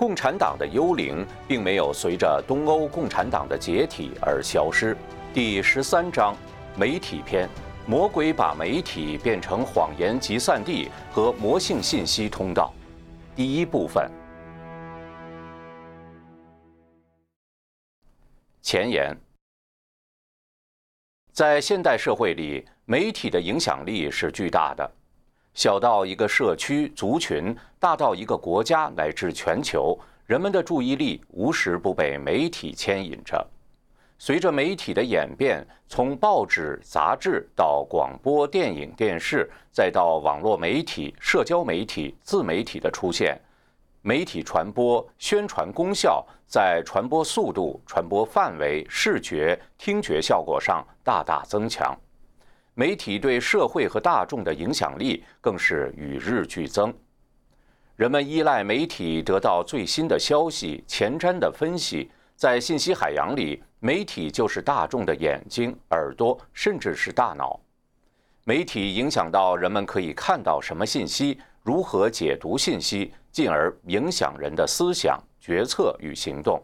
共产党的幽灵并没有随着东欧共产党的解体而消失。第十三章，媒体篇：魔鬼把媒体变成谎言集散地和魔性信息通道。第一部分，前言。在现代社会里，媒体的影响力是巨大的。小到一个社区、族群，大到一个国家乃至全球，人们的注意力无时不被媒体牵引着。随着媒体的演变，从报纸、杂志到广播电影、电视，再到网络媒体、社交媒体、自媒体的出现，媒体传播、宣传功效在传播速度、传播范围、视觉、听觉效果上大大增强。媒体对社会和大众的影响力更是与日俱增。人们依赖媒体得到最新的消息、前瞻的分析。在信息海洋里，媒体就是大众的眼睛、耳朵，甚至是大脑。媒体影响到人们可以看到什么信息，如何解读信息，进而影响人的思想、决策与行动。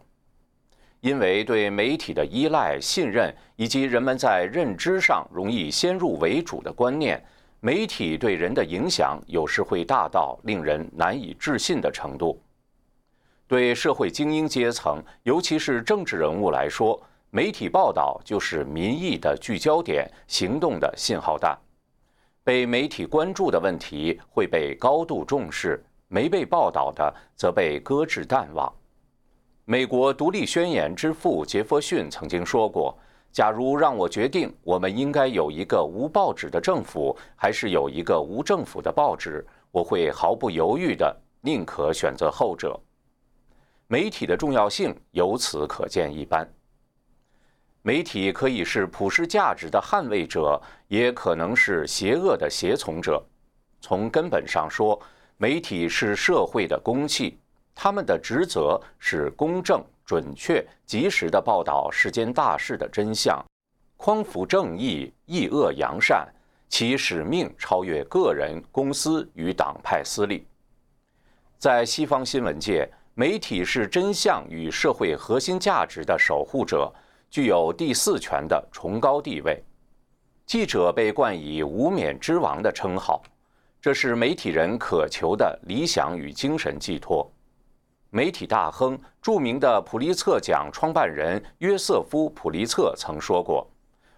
因为对媒体的依赖、信任，以及人们在认知上容易先入为主的观念，媒体对人的影响有时会大到令人难以置信的程度。对社会精英阶层，尤其是政治人物来说，媒体报道就是民意的聚焦点、行动的信号弹。被媒体关注的问题会被高度重视，没被报道的则被搁置淡忘。美国独立宣言之父杰弗逊曾经说过：“假如让我决定，我们应该有一个无报纸的政府，还是有一个无政府的报纸，我会毫不犹豫的宁可选择后者。”媒体的重要性由此可见一斑。媒体可以是普世价值的捍卫者，也可能是邪恶的胁从者。从根本上说，媒体是社会的公器。他们的职责是公正、准确、及时地报道世间大事的真相，匡扶正义，抑恶扬善。其使命超越个人、公司与党派私利。在西方新闻界，媒体是真相与社会核心价值的守护者，具有第四权的崇高地位。记者被冠以“无冕之王”的称号，这是媒体人渴求的理想与精神寄托。媒体大亨、著名的普利策奖创办人约瑟夫·普利策曾说过：“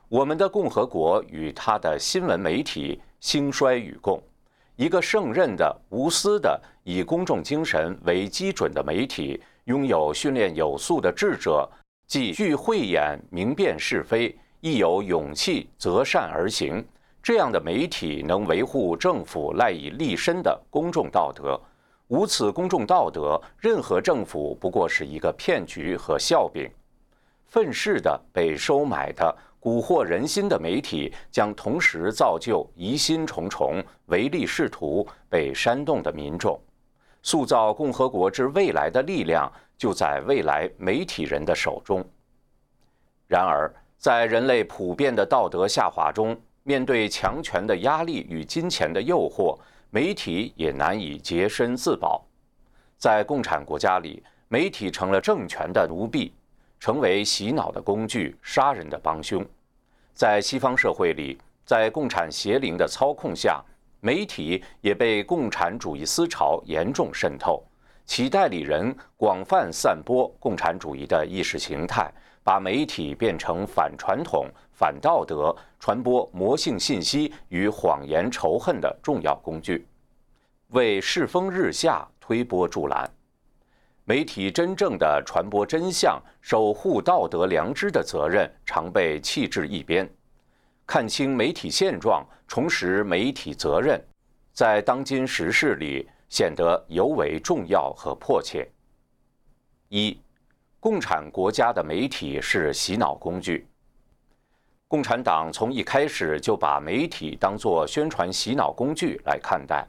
我们的共和国与他的新闻媒体兴衰与共。一个胜任的、无私的、以公众精神为基准的媒体，拥有训练有素的智者，既具慧眼明辨是非，亦有勇气择善而行。这样的媒体能维护政府赖以立身的公众道德。”无此公众道德，任何政府不过是一个骗局和笑柄。愤世的、被收买的、蛊惑人心的媒体，将同时造就疑心重重、唯利是图、被煽动的民众。塑造共和国之未来的力量，就在未来媒体人的手中。然而，在人类普遍的道德下滑中，面对强权的压力与金钱的诱惑。媒体也难以洁身自保，在共产国家里，媒体成了政权的奴婢，成为洗脑的工具、杀人的帮凶。在西方社会里，在共产邪灵的操控下，媒体也被共产主义思潮严重渗透，其代理人广泛散播共产主义的意识形态。把媒体变成反传统、反道德、传播魔性信息与谎言仇恨的重要工具，为世风日下推波助澜。媒体真正的传播真相、守护道德良知的责任，常被弃置一边。看清媒体现状，重拾媒体责任，在当今时事里显得尤为重要和迫切。一。共产国家的媒体是洗脑工具。共产党从一开始就把媒体当作宣传洗脑工具来看待。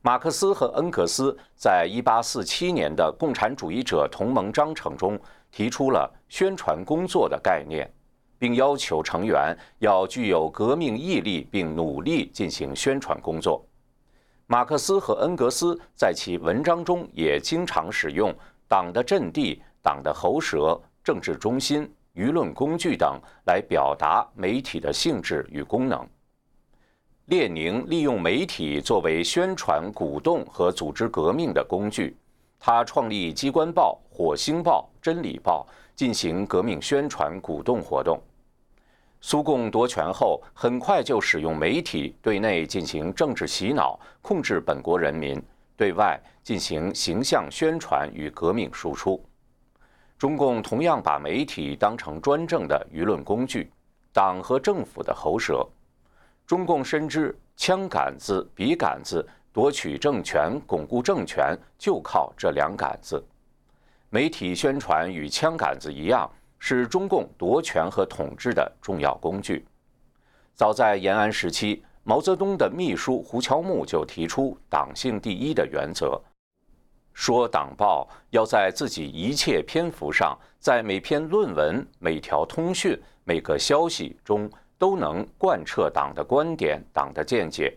马克思和恩格斯在一八四七年的《共产主义者同盟章程》中提出了宣传工作的概念，并要求成员要具有革命毅力，并努力进行宣传工作。马克思和恩格斯在其文章中也经常使用“党的阵地”“党的喉舌”“政治中心”“舆论工具”等来表达媒体的性质与功能。列宁利用媒体作为宣传、鼓动和组织革命的工具，他创立机关报《火星报》《真理报》，进行革命宣传、鼓动活动。苏共夺权后，很快就使用媒体对内进行政治洗脑，控制本国人民；对外进行形象宣传与革命输出。中共同样把媒体当成专政的舆论工具，党和政府的喉舌。中共深知枪杆子、笔杆子夺取政权、巩固政权就靠这两杆子。媒体宣传与枪杆子一样。是中共夺权和统治的重要工具。早在延安时期，毛泽东的秘书胡乔木就提出“党性第一”的原则，说党报要在自己一切篇幅上，在每篇论文、每条通讯、每个消息中都能贯彻党的观点、党的见解。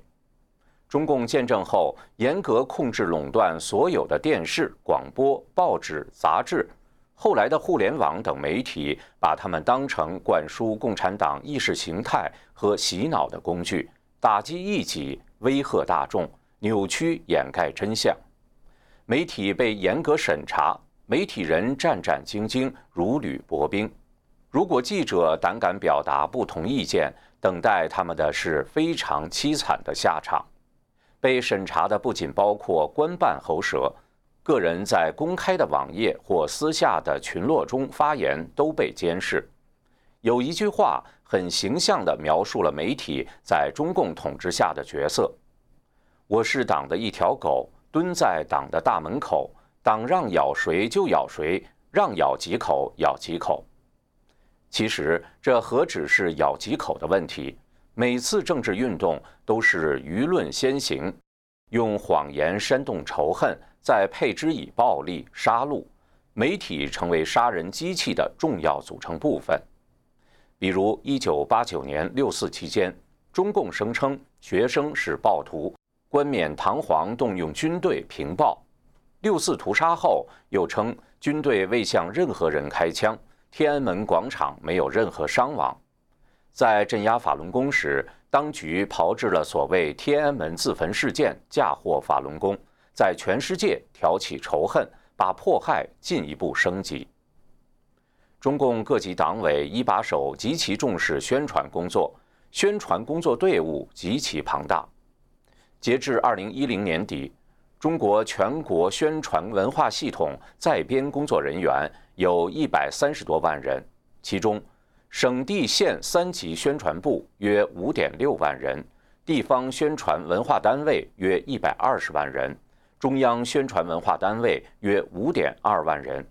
中共建政后，严格控制垄断所有的电视、广播、报纸、杂志。后来的互联网等媒体把他们当成灌输共产党意识形态和洗脑的工具，打击异己，威吓大众，扭曲掩盖真相。媒体被严格审查，媒体人战战兢兢，如履薄冰。如果记者胆敢表达不同意见，等待他们的是非常凄惨的下场。被审查的不仅包括官办喉舌。个人在公开的网页或私下的群落中发言都被监视。有一句话很形象地描述了媒体在中共统治下的角色：“我是党的一条狗，蹲在党的大门口，党让咬谁就咬谁，让咬几口咬几口。”其实这何止是咬几口的问题？每次政治运动都是舆论先行，用谎言煽动仇恨。再配之以暴力杀戮，媒体成为杀人机器的重要组成部分。比如，一九八九年六四期间，中共声称学生是暴徒，冠冕堂皇动用军队平暴；六四屠杀后，又称军队未向任何人开枪，天安门广场没有任何伤亡。在镇压法轮功时，当局炮制了所谓“天安门自焚事件”，嫁祸法轮功。在全世界挑起仇恨，把迫害进一步升级。中共各级党委一把手极其重视宣传工作，宣传工作队伍极其庞大。截至二零一零年底，中国全国宣传文化系统在编工作人员有一百三十多万人，其中省地县三级宣传部约五点六万人，地方宣传文化单位约一百二十万人。中央宣传文化单位约五点二万人，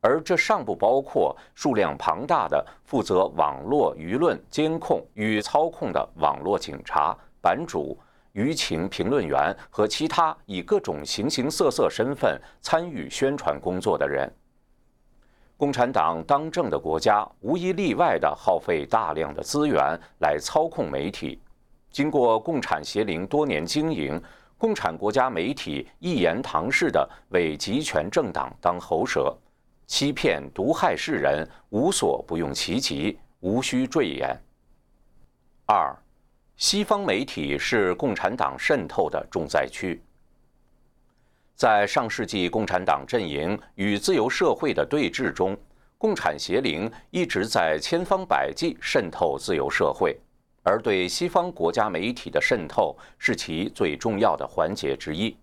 而这尚不包括数量庞大的负责网络舆论监控与操控的网络警察、版主、舆情评论员和其他以各种形形色色身份参与宣传工作的人。共产党当政的国家无一例外地耗费大量的资源来操控媒体，经过共产协灵多年经营。共产国家媒体一言堂式的为集权政党当喉舌，欺骗毒害世人，无所不用其极，无需赘言。二，西方媒体是共产党渗透的重灾区。在上世纪共产党阵营与自由社会的对峙中，共产邪灵一直在千方百计渗透自由社会。而对西方国家媒体的渗透是其最重要的环节之一。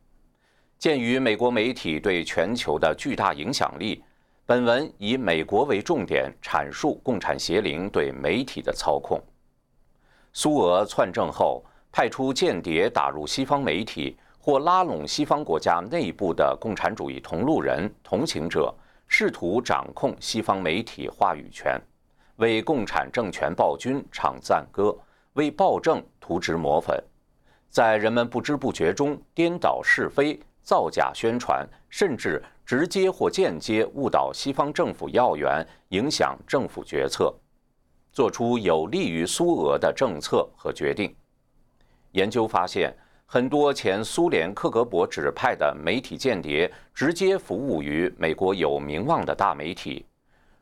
鉴于美国媒体对全球的巨大影响力，本文以美国为重点阐述共产邪灵对媒体的操控。苏俄篡政后，派出间谍打入西方媒体，或拉拢西方国家内部的共产主义同路人、同情者，试图掌控西方媒体话语权，为共产政权暴君唱赞歌。为暴政涂脂抹粉，在人们不知不觉中颠倒是非、造假宣传，甚至直接或间接误导西方政府要员，影响政府决策，做出有利于苏俄的政策和决定。研究发现，很多前苏联克格勃指派的媒体间谍直接服务于美国有名望的大媒体，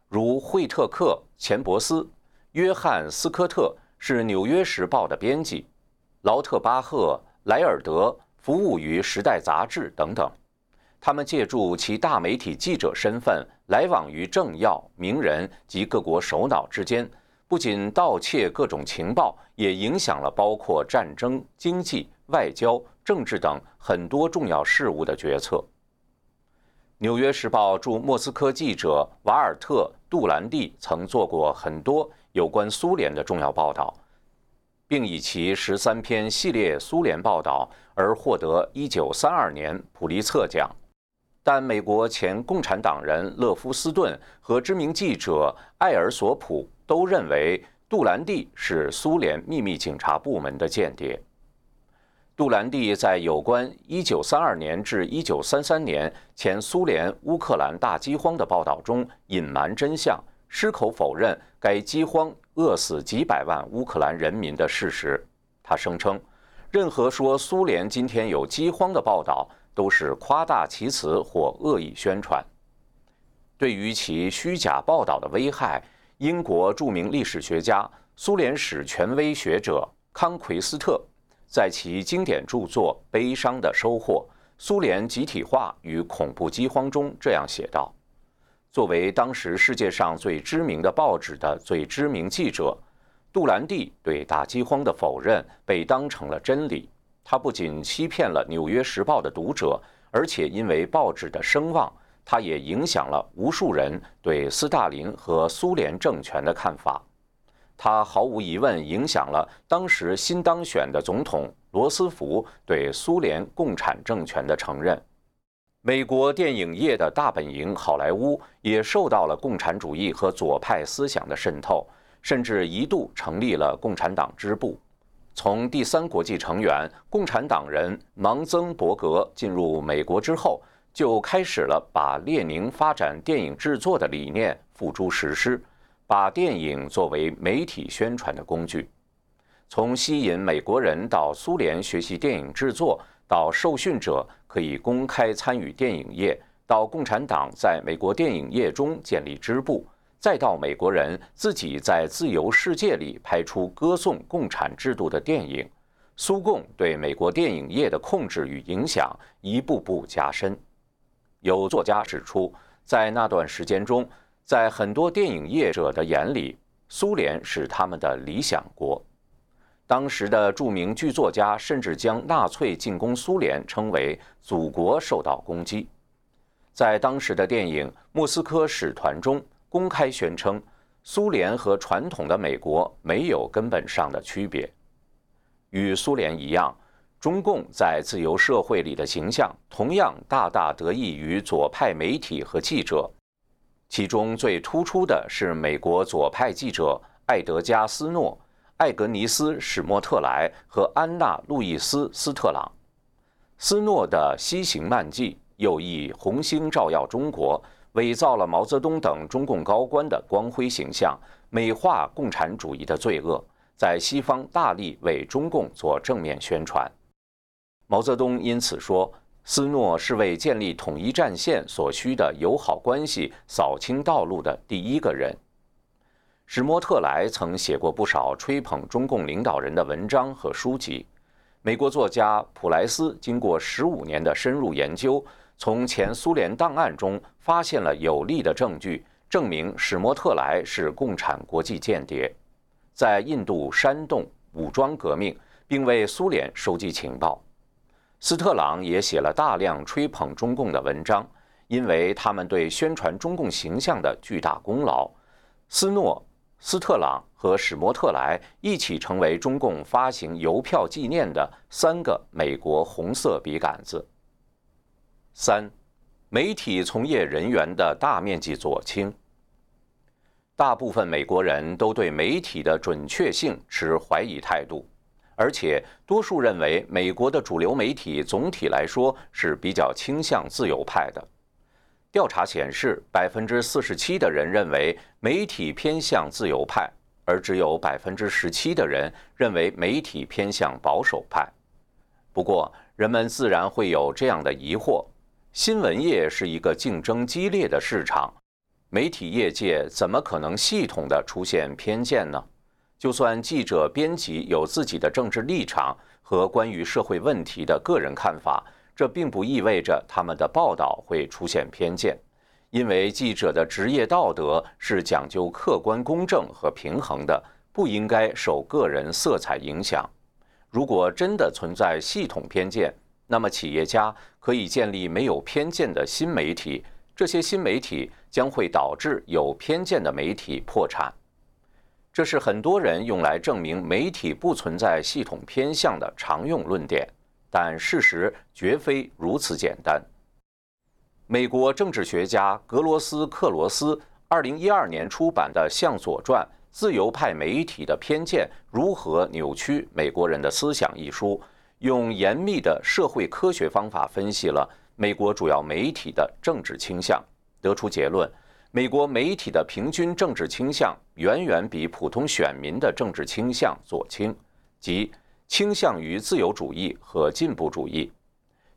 如惠特克·钱伯斯、约翰·斯科特是《纽约时报》的编辑，劳特巴赫、莱尔德服务于《时代》杂志等等。他们借助其大媒体记者身份，来往于政要、名人及各国首脑之间，不仅盗窃各种情报，也影响了包括战争、经济、外交、政治等很多重要事务的决策。《纽约时报》驻莫斯科记者瓦尔特·杜兰蒂曾做过很多有关苏联的重要报道，并以其十三篇系列苏联报道而获得1932年普利策奖。但美国前共产党人勒夫斯顿和知名记者艾尔索普都认为杜兰蒂是苏联秘密警察部门的间谍。杜兰蒂在有关1932年至1933年前苏联乌克兰大饥荒的报道中隐瞒真相，矢口否认该饥荒饿死几百万乌克兰人民的事实。他声称，任何说苏联今天有饥荒的报道。都是夸大其词或恶意宣传。对于其虚假报道的危害，英国著名历史学家、苏联史权威学者康奎斯特在其经典著作《悲伤的收获：苏联集体化与恐怖饥荒》中这样写道：“作为当时世界上最知名的报纸的最知名记者，杜兰蒂对大饥荒的否认被当成了真理。”他不仅欺骗了《纽约时报》的读者，而且因为报纸的声望，他也影响了无数人对斯大林和苏联政权的看法。他毫无疑问影响了当时新当选的总统罗斯福对苏联共产政权的承认。美国电影业的大本营好莱坞也受到了共产主义和左派思想的渗透，甚至一度成立了共产党支部。从第三国际成员共产党人芒曾伯格进入美国之后，就开始了把列宁发展电影制作的理念付诸实施，把电影作为媒体宣传的工具。从吸引美国人到苏联学习电影制作，到受训者可以公开参与电影业，到共产党在美国电影业中建立支部。再到美国人自己在自由世界里拍出歌颂共产制度的电影，苏共对美国电影业的控制与影响一步步加深。有作家指出，在那段时间中，在很多电影业者的眼里，苏联是他们的理想国。当时的著名剧作家甚至将纳粹进攻苏联称为“祖国受到攻击”。在当时的电影《莫斯科使团》中。公开宣称，苏联和传统的美国没有根本上的区别。与苏联一样，中共在自由社会里的形象同样大大得益于左派媒体和记者。其中最突出的是美国左派记者艾德加·斯诺、艾格尼斯·史莫特莱和安娜·路易斯·斯特朗。斯诺的《西行漫记》又以《红星照耀中国》。伪造了毛泽东等中共高官的光辉形象，美化共产主义的罪恶，在西方大力为中共做正面宣传。毛泽东因此说，斯诺是为建立统一战线所需的友好关系扫清道路的第一个人。史莫特莱曾写过不少吹捧中共领导人的文章和书籍。美国作家普莱斯经过十五年的深入研究。从前苏联档案中发现了有力的证据，证明史莫特莱是共产国际间谍，在印度煽动武装革命，并为苏联收集情报。斯特朗也写了大量吹捧中共的文章，因为他们对宣传中共形象的巨大功劳。斯诺、斯特朗和史莫特莱一起成为中共发行邮票纪念的三个美国红色笔杆子。三，媒体从业人员的大面积左倾。大部分美国人都对媒体的准确性持怀疑态度，而且多数认为美国的主流媒体总体来说是比较倾向自由派的。调查显示，百分之四十七的人认为媒体偏向自由派，而只有百分之十七的人认为媒体偏向保守派。不过，人们自然会有这样的疑惑：新闻业是一个竞争激烈的市场，媒体业界怎么可能系统的出现偏见呢？就算记者、编辑有自己的政治立场和关于社会问题的个人看法，这并不意味着他们的报道会出现偏见，因为记者的职业道德是讲究客观公正和平衡的，不应该受个人色彩影响。如果真的存在系统偏见，那么企业家可以建立没有偏见的新媒体，这些新媒体将会导致有偏见的媒体破产。这是很多人用来证明媒体不存在系统偏向的常用论点，但事实绝非如此简单。美国政治学家格罗斯克罗斯二零一二年出版的《向左传：自由派媒体的偏见如何扭曲美国人的思想》一书，用严密的社会科学方法分析了美国主要媒体的政治倾向，得出结论。美国媒体的平均政治倾向远远比普通选民的政治倾向左倾，即倾向于自由主义和进步主义。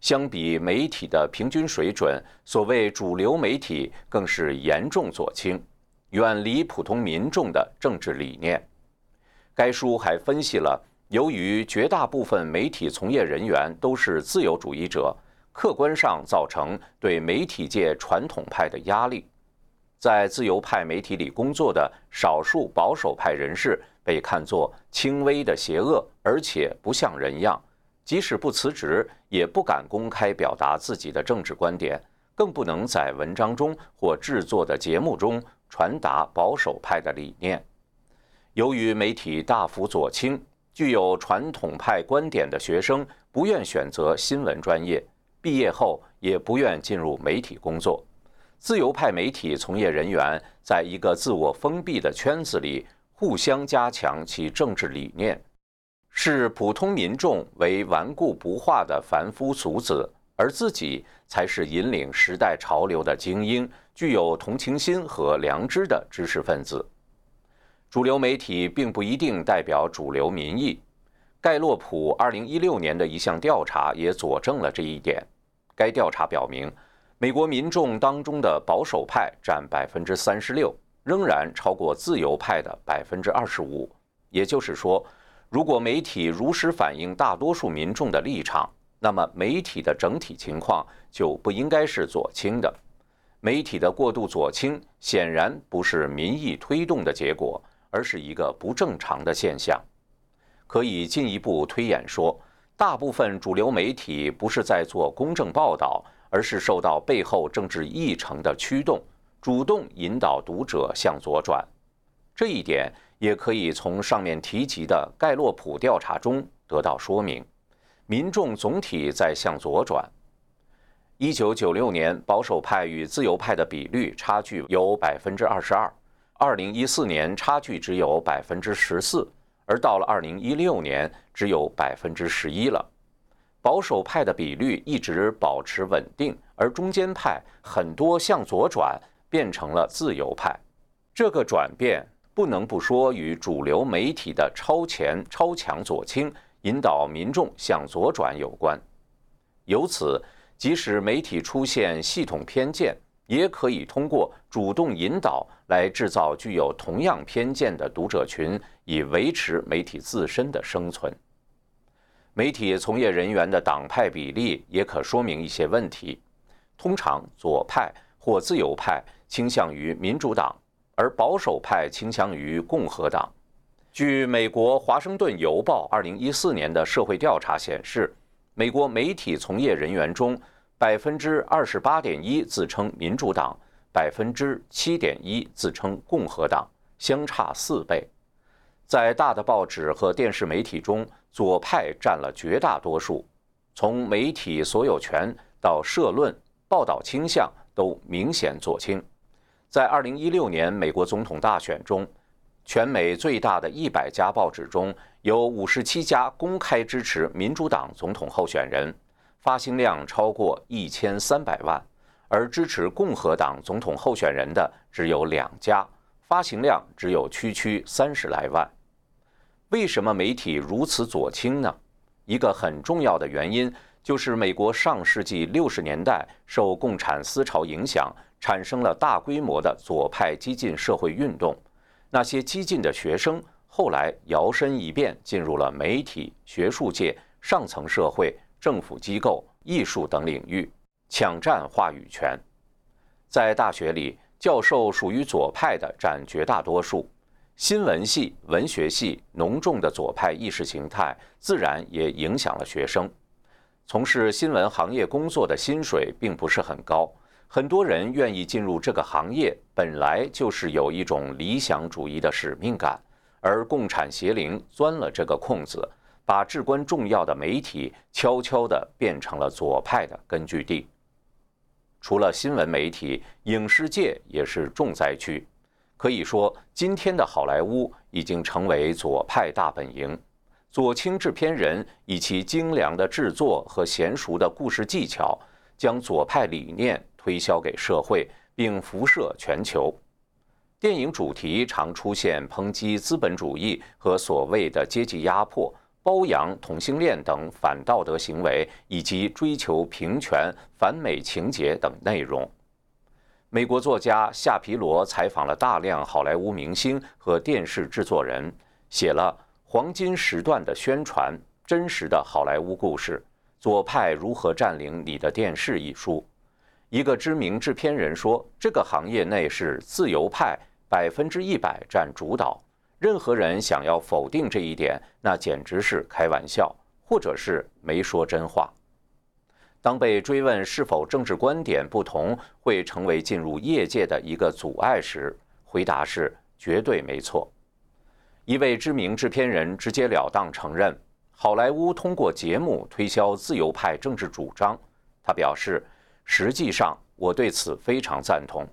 相比媒体的平均水准，所谓主流媒体更是严重左倾，远离普通民众的政治理念。该书还分析了，由于绝大部分媒体从业人员都是自由主义者，客观上造成对媒体界传统派的压力。在自由派媒体里工作的少数保守派人士被看作轻微的邪恶，而且不像人样，即使不辞职，也不敢公开表达自己的政治观点，更不能在文章中或制作的节目中传达保守派的理念。由于媒体大幅左倾，具有传统派观点的学生不愿选择新闻专业，毕业后也不愿进入媒体工作。自由派媒体从业人员在一个自我封闭的圈子里互相加强其政治理念，视普通民众为顽固不化的凡夫俗子，而自己才是引领时代潮流的精英，具有同情心和良知的知识分子。主流媒体并不一定代表主流民意。盖洛普2016年的一项调查也佐证了这一点。该调查表明。美国民众当中的保守派占百分之三十六，仍然超过自由派的百分之二十五。也就是说，如果媒体如实反映大多数民众的立场，那么媒体的整体情况就不应该是左倾的。媒体的过度左倾显然不是民意推动的结果，而是一个不正常的现象。可以进一步推演说，大部分主流媒体不是在做公正报道。而是受到背后政治议程的驱动，主动引导读者向左转。这一点也可以从上面提及的盖洛普调查中得到说明。民众总体在向左转。一九九六年，保守派与自由派的比率差距有百分之二十二；二零一四年，差距只有百分之十四，而到了二零一六年，只有百分之十一了。保守派的比率一直保持稳定，而中间派很多向左转，变成了自由派。这个转变不能不说与主流媒体的超前、超强左倾引导民众向左转有关。由此，即使媒体出现系统偏见，也可以通过主动引导来制造具有同样偏见的读者群，以维持媒体自身的生存。媒体从业人员的党派比例也可说明一些问题。通常，左派或自由派倾向于民主党，而保守派倾向于共和党。据美国《华盛顿邮报》2014年的社会调查显示，美国媒体从业人员中，百分之二十八点一自称民主党，百分之七点一自称共和党，相差四倍。在大的报纸和电视媒体中，左派占了绝大多数。从媒体所有权到社论、报道倾向都明显左倾。在2016年美国总统大选中，全美最大的一百家报纸中有57家公开支持民主党总统候选人，发行量超过1300万；而支持共和党总统候选人的只有两家。发行量只有区区三十来万，为什么媒体如此左倾呢？一个很重要的原因就是美国上世纪六十年代受共产思潮影响，产生了大规模的左派激进社会运动。那些激进的学生后来摇身一变，进入了媒体、学术界、上层社会、政府机构、艺术等领域，抢占话语权。在大学里，教授属于左派的占绝大多数。新闻系、文学系浓重的左派意识形态，自然也影响了学生。从事新闻行业工作的薪水并不是很高，很多人愿意进入这个行业，本来就是有一种理想主义的使命感。而共产邪灵钻了这个空子，把至关重要的媒体悄悄地变成了左派的根据地。除了新闻媒体，影视界也是重灾区。可以说，今天的好莱坞已经成为左派大本营。左倾制片人以其精良的制作和娴熟的故事技巧，将左派理念推销给社会，并辐射全球。电影主题常出现抨击资本主义和所谓的阶级压迫、包养同性恋等反道德行为，以及追求平权、反美情节等内容。美国作家夏皮罗采访了大量好莱坞明星和电视制作人，写了《黄金时段的宣传：真实的好莱坞故事：左派如何占领你的电视》一书。一个知名制片人说：“这个行业内是自由派百分之一百占主导，任何人想要否定这一点，那简直是开玩笑，或者是没说真话。”当被追问是否政治观点不同会成为进入业界的一个阻碍时，回答是绝对没错。一位知名制片人直截了当承认，好莱坞通过节目推销自由派政治主张。他表示，实际上我对此非常赞同。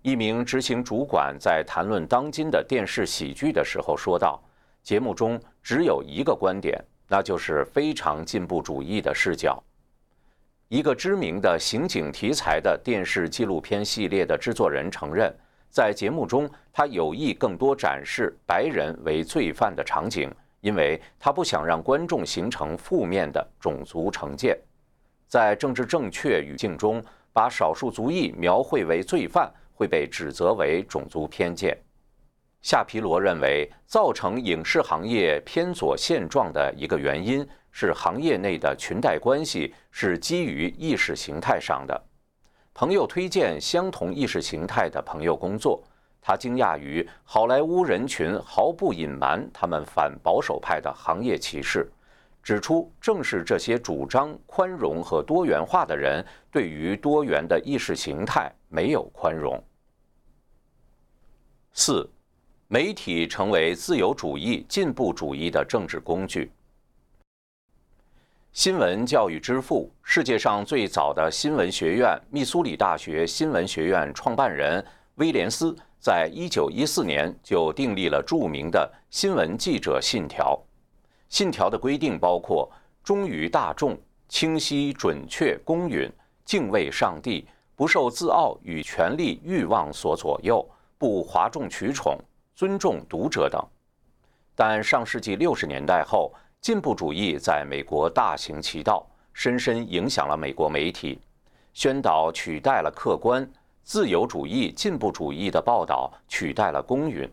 一名执行主管在谈论当今的电视喜剧的时候说道：“节目中只有一个观点，那就是非常进步主义的视角。”一个知名的刑警题材的电视纪录片系列的制作人承认，在节目中他有意更多展示白人为罪犯的场景，因为他不想让观众形成负面的种族成见。在政治正确语境中，把少数族裔描绘为罪犯会被指责为种族偏见。夏皮罗认为，造成影视行业偏左现状的一个原因。是行业内的裙带关系是基于意识形态上的。朋友推荐相同意识形态的朋友工作，他惊讶于好莱坞人群毫不隐瞒他们反保守派的行业歧视，指出正是这些主张宽容和多元化的人对于多元的意识形态没有宽容。四，媒体成为自由主义、进步主义的政治工具。新闻教育之父，世界上最早的新闻学院——密苏里大学新闻学院创办人威廉斯，在一九一四年就订立了著名的新闻记者信条。信条的规定包括忠于大众、清晰准确公允、敬畏上帝、不受自傲与权力欲望所左右、不哗众取宠、尊重读者等。但上世纪六十年代后，进步主义在美国大行其道，深深影响了美国媒体。宣导取代了客观，自由主义、进步主义的报道取代了公允。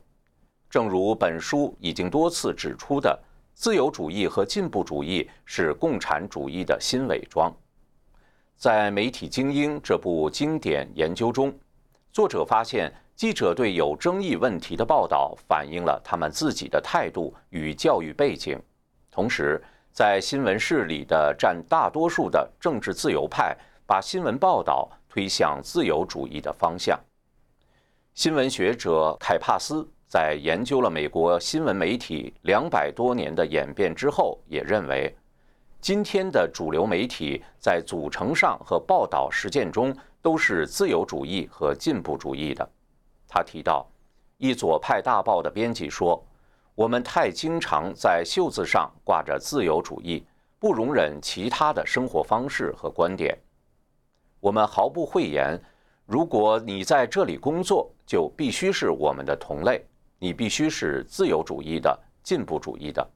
正如本书已经多次指出的，自由主义和进步主义是共产主义的新伪装。在《媒体精英》这部经典研究中，作者发现，记者对有争议问题的报道反映了他们自己的态度与教育背景。同时，在新闻室里的占大多数的政治自由派，把新闻报道推向自由主义的方向。新闻学者凯帕斯在研究了美国新闻媒体两百多年的演变之后，也认为，今天的主流媒体在组成上和报道实践中都是自由主义和进步主义的。他提到，一左派大报的编辑说。我们太经常在袖子上挂着自由主义，不容忍其他的生活方式和观点。我们毫不讳言，如果你在这里工作，就必须是我们的同类，你必须是自由主义的、进步主义的。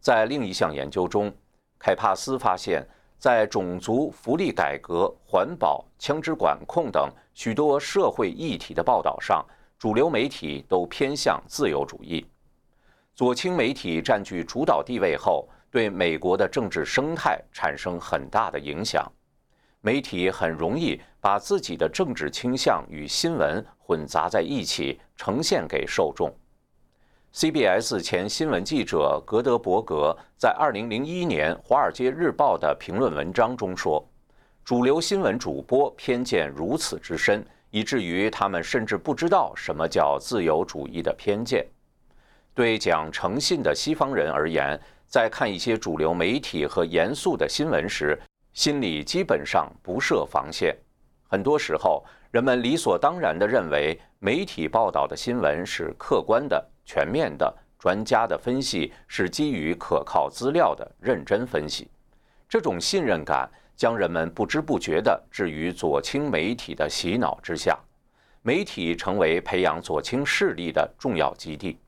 在另一项研究中，凯帕斯发现，在种族、福利改革、环保、枪支管控等许多社会议题的报道上，主流媒体都偏向自由主义。左倾媒体占据主导地位后，对美国的政治生态产生很大的影响。媒体很容易把自己的政治倾向与新闻混杂在一起，呈现给受众。CBS 前新闻记者格德伯格在2001年《华尔街日报》的评论文章中说：“主流新闻主播偏见如此之深，以至于他们甚至不知道什么叫自由主义的偏见。对讲诚信的西方人而言，在看一些主流媒体和严肃的新闻时，心里基本上不设防线，很多时候，人们理所当然地认为媒体报道的新闻是客观的、全面的，专家的分析是基于可靠资料的认真分析。这种信任感将人们不知不觉地置于左倾媒体的洗脑之下，媒体成为培养左倾势力的重要基地。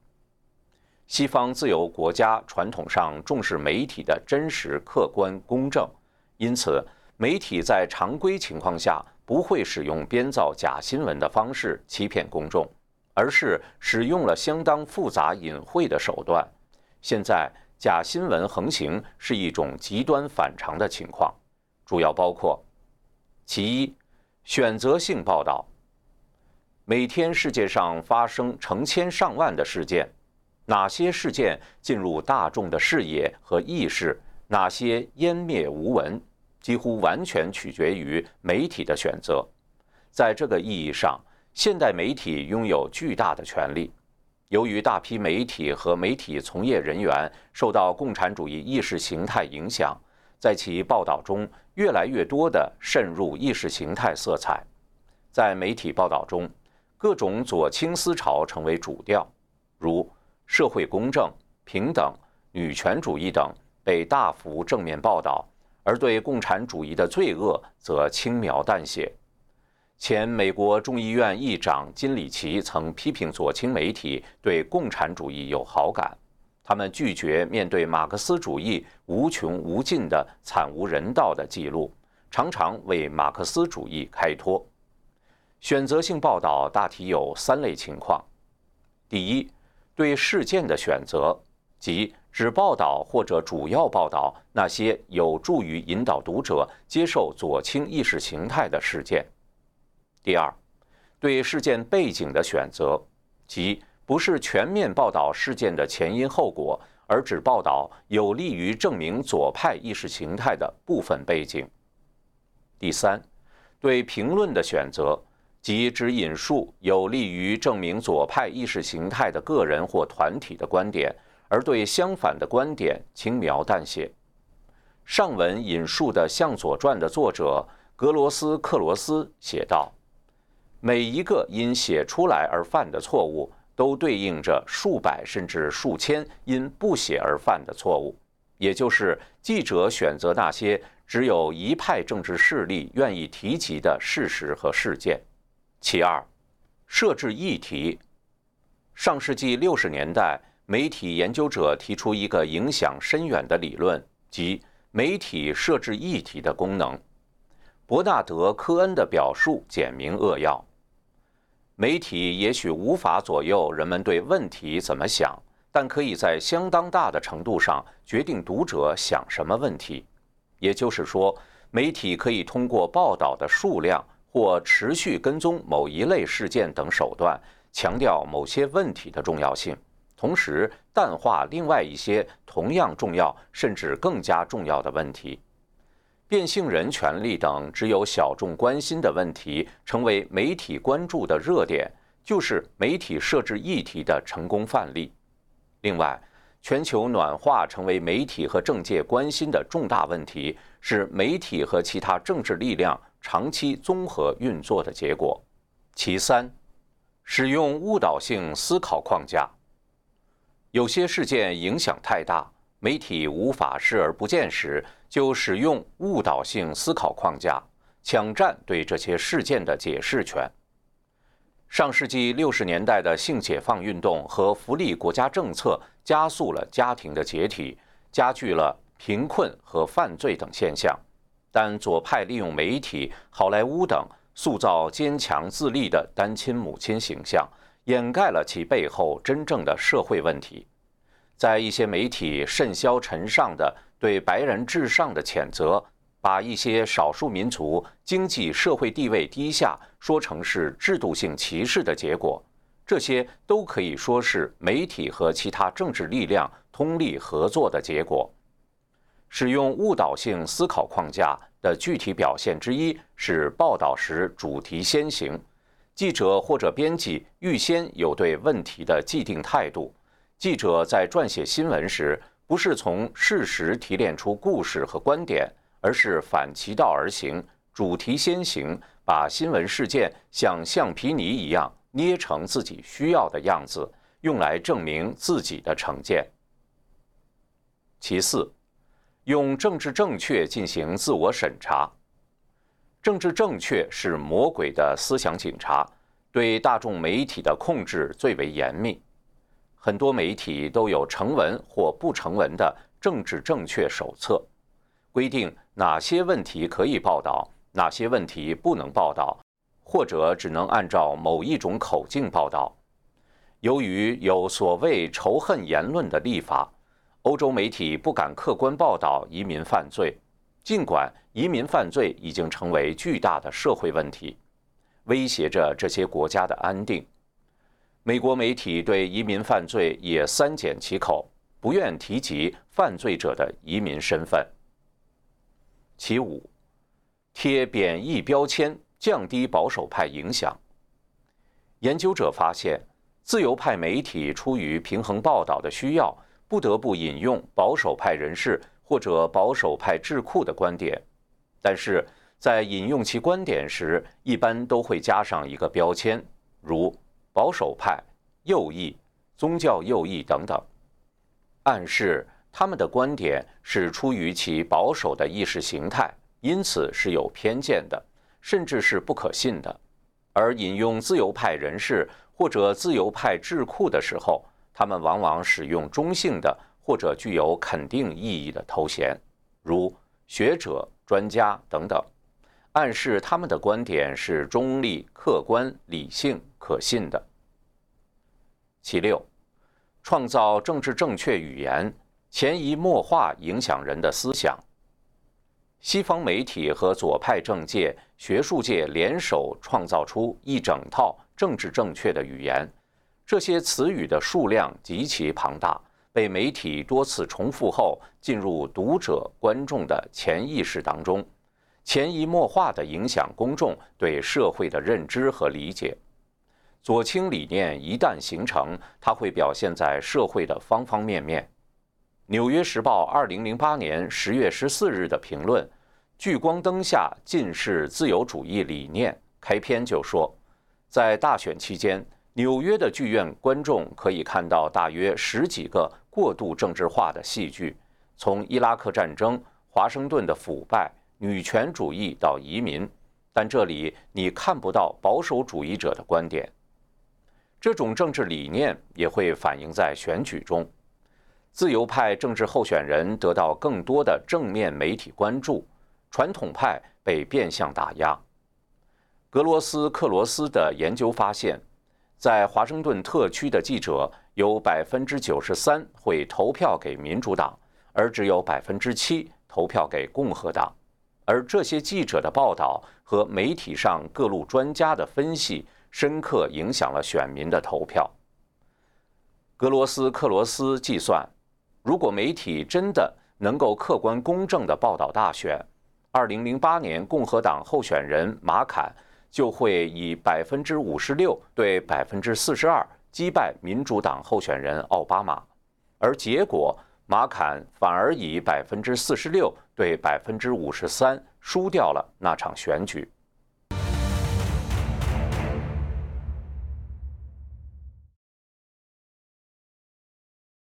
西方自由国家传统上重视媒体的真实、客观、公正。因此，媒体在常规情况下不会使用编造假新闻的方式欺骗公众，而是使用了相当复杂隐晦的手段。现在，假新闻横行是一种极端反常的情况，主要包括：其一，选择性报道。每天世界上发生成千上万的事件，哪些事件进入大众的视野和意识？哪些湮灭无闻，几乎完全取决于媒体的选择。在这个意义上，现代媒体拥有巨大的权利。由于大批媒体和媒体从业人员受到共产主义意识形态影响，在其报道中越来越多地渗入意识形态色彩。在媒体报道中，各种左倾思潮成为主调，如社会公正、平等、女权主义等。被大幅正面报道，而对共产主义的罪恶则轻描淡写。前美国众议院议长金里奇曾批评左倾媒体对共产主义有好感，他们拒绝面对马克思主义无穷无尽的惨无人道的记录，常常为马克思主义开脱。选择性报道大体有三类情况：第一，对事件的选择，即。只报道或者主要报道那些有助于引导读者接受左倾意识形态的事件。第二，对事件背景的选择，即不是全面报道事件的前因后果，而只报道有利于证明左派意识形态的部分背景。第三，对评论的选择，即只引述有利于证明左派意识形态的个人或团体的观点。而对相反的观点轻描淡写。上文引述的《向左传》的作者格罗斯克罗斯写道：“每一个因写出来而犯的错误，都对应着数百甚至数千因不写而犯的错误。也就是记者选择那些只有一派政治势力愿意提及的事实和事件。”其二，设置议题。上世纪六十年代。媒体研究者提出一个影响深远的理论，即媒体设置议题的功能。伯纳德·科恩的表述简明扼要：媒体也许无法左右人们对问题怎么想，但可以在相当大的程度上决定读者想什么问题。也就是说，媒体可以通过报道的数量或持续跟踪某一类事件等手段，强调某些问题的重要性。同时淡化另外一些同样重要甚至更加重要的问题，变性人权利等只有小众关心的问题成为媒体关注的热点，就是媒体设置议题的成功范例。另外，全球暖化成为媒体和政界关心的重大问题，是媒体和其他政治力量长期综合运作的结果。其三，使用误导性思考框架。有些事件影响太大，媒体无法视而不见时，就使用误导性思考框架，抢占对这些事件的解释权。上世纪六十年代的性解放运动和福利国家政策加速了家庭的解体，加剧了贫困和犯罪等现象。但左派利用媒体、好莱坞等塑造坚强自立的单亲母亲形象，掩盖了其背后真正的社会问题。在一些媒体甚嚣尘上的对白人至上的谴责，把一些少数民族经济社会地位低下说成是制度性歧视的结果，这些都可以说是媒体和其他政治力量通力合作的结果。使用误导性思考框架的具体表现之一是报道时主题先行，记者或者编辑预先有对问题的既定态度。记者在撰写新闻时，不是从事实提炼出故事和观点，而是反其道而行，主题先行，把新闻事件像橡皮泥一样捏成自己需要的样子，用来证明自己的成见。其次。用政治正确进行自我审查，政治正确是魔鬼的思想警察，对大众媒体的控制最为严密。很多媒体都有成文或不成文的政治正确手册，规定哪些问题可以报道，哪些问题不能报道，或者只能按照某一种口径报道。由于有所谓仇恨言论的立法。欧洲媒体不敢客观报道移民犯罪，尽管移民犯罪已经成为巨大的社会问题，威胁着这些国家的安定。美国媒体对移民犯罪也三缄其口，不愿提及犯罪者的移民身份。其五，贴贬义标签，降低保守派影响。研究者发现，自由派媒体出于平衡报道的需要。不得不引用保守派人士或者保守派智库的观点，但是在引用其观点时，一般都会加上一个标签，如保守派、右翼、宗教右翼等等，暗示他们的观点是出于其保守的意识形态，因此是有偏见的，甚至是不可信的。而引用自由派人士或者自由派智库的时候，他们往往使用中性的或者具有肯定意义的头衔，如学者、专家等等，暗示他们的观点是中立、客观、理性、可信的。其六，创造政治正确语言，潜移默化影响人的思想。西方媒体和左派政界、学术界联手创造出一整套政治正确的语言。这些词语的数量极其庞大，被媒体多次重复后，进入读者、观众的潜意识当中，潜移默化地影响公众对社会的认知和理解。左倾理念一旦形成，它会表现在社会的方方面面。《纽约时报》二零零八年十月十四日的评论《聚光灯下尽是自由主义理念》开篇就说，在大选期间。纽约的剧院观众可以看到大约十几个过度政治化的戏剧，从伊拉克战争、华盛顿的腐败、女权主义到移民，但这里你看不到保守主义者的观点。这种政治理念也会反映在选举中，自由派政治候选人得到更多的正面媒体关注，传统派被变相打压。格罗斯克罗斯的研究发现。在华盛顿特区的记者有百分之九十三会投票给民主党，而只有百分之七投票给共和党。而这些记者的报道和媒体上各路专家的分析，深刻影响了选民的投票。格罗斯克罗斯计算，如果媒体真的能够客观公正地报道大选，二零零八年共和党候选人马坎。就会以百分之五十六对百分之四十二击败民主党候选人奥巴马，而结果马坎反而以百分之四十六对百分之五十三输掉了那场选举。